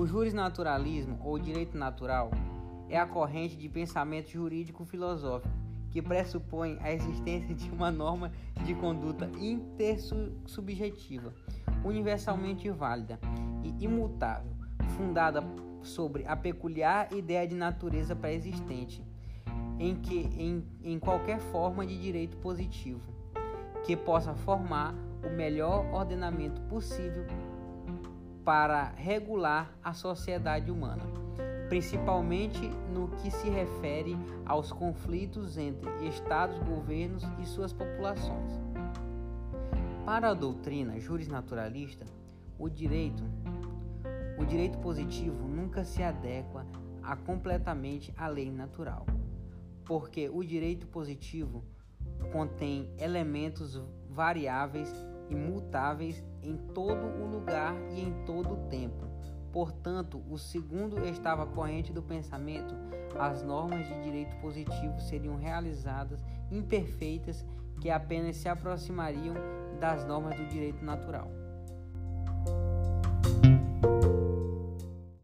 O jurisnaturalismo, ou direito natural, é a corrente de pensamento jurídico-filosófico que pressupõe a existência de uma norma de conduta intersubjetiva, universalmente válida e imutável, fundada sobre a peculiar ideia de natureza pré-existente, em que em, em qualquer forma de direito positivo, que possa formar o melhor ordenamento possível para regular a sociedade humana, principalmente no que se refere aos conflitos entre estados, governos e suas populações. Para a doutrina jurisnaturalista, o direito, o direito positivo nunca se adequa a completamente à lei natural, porque o direito positivo contém elementos variáveis e mutáveis em todo o lugar e em todo o tempo. Portanto, o segundo estava corrente do pensamento, as normas de direito positivo seriam realizadas imperfeitas que apenas se aproximariam das normas do direito natural.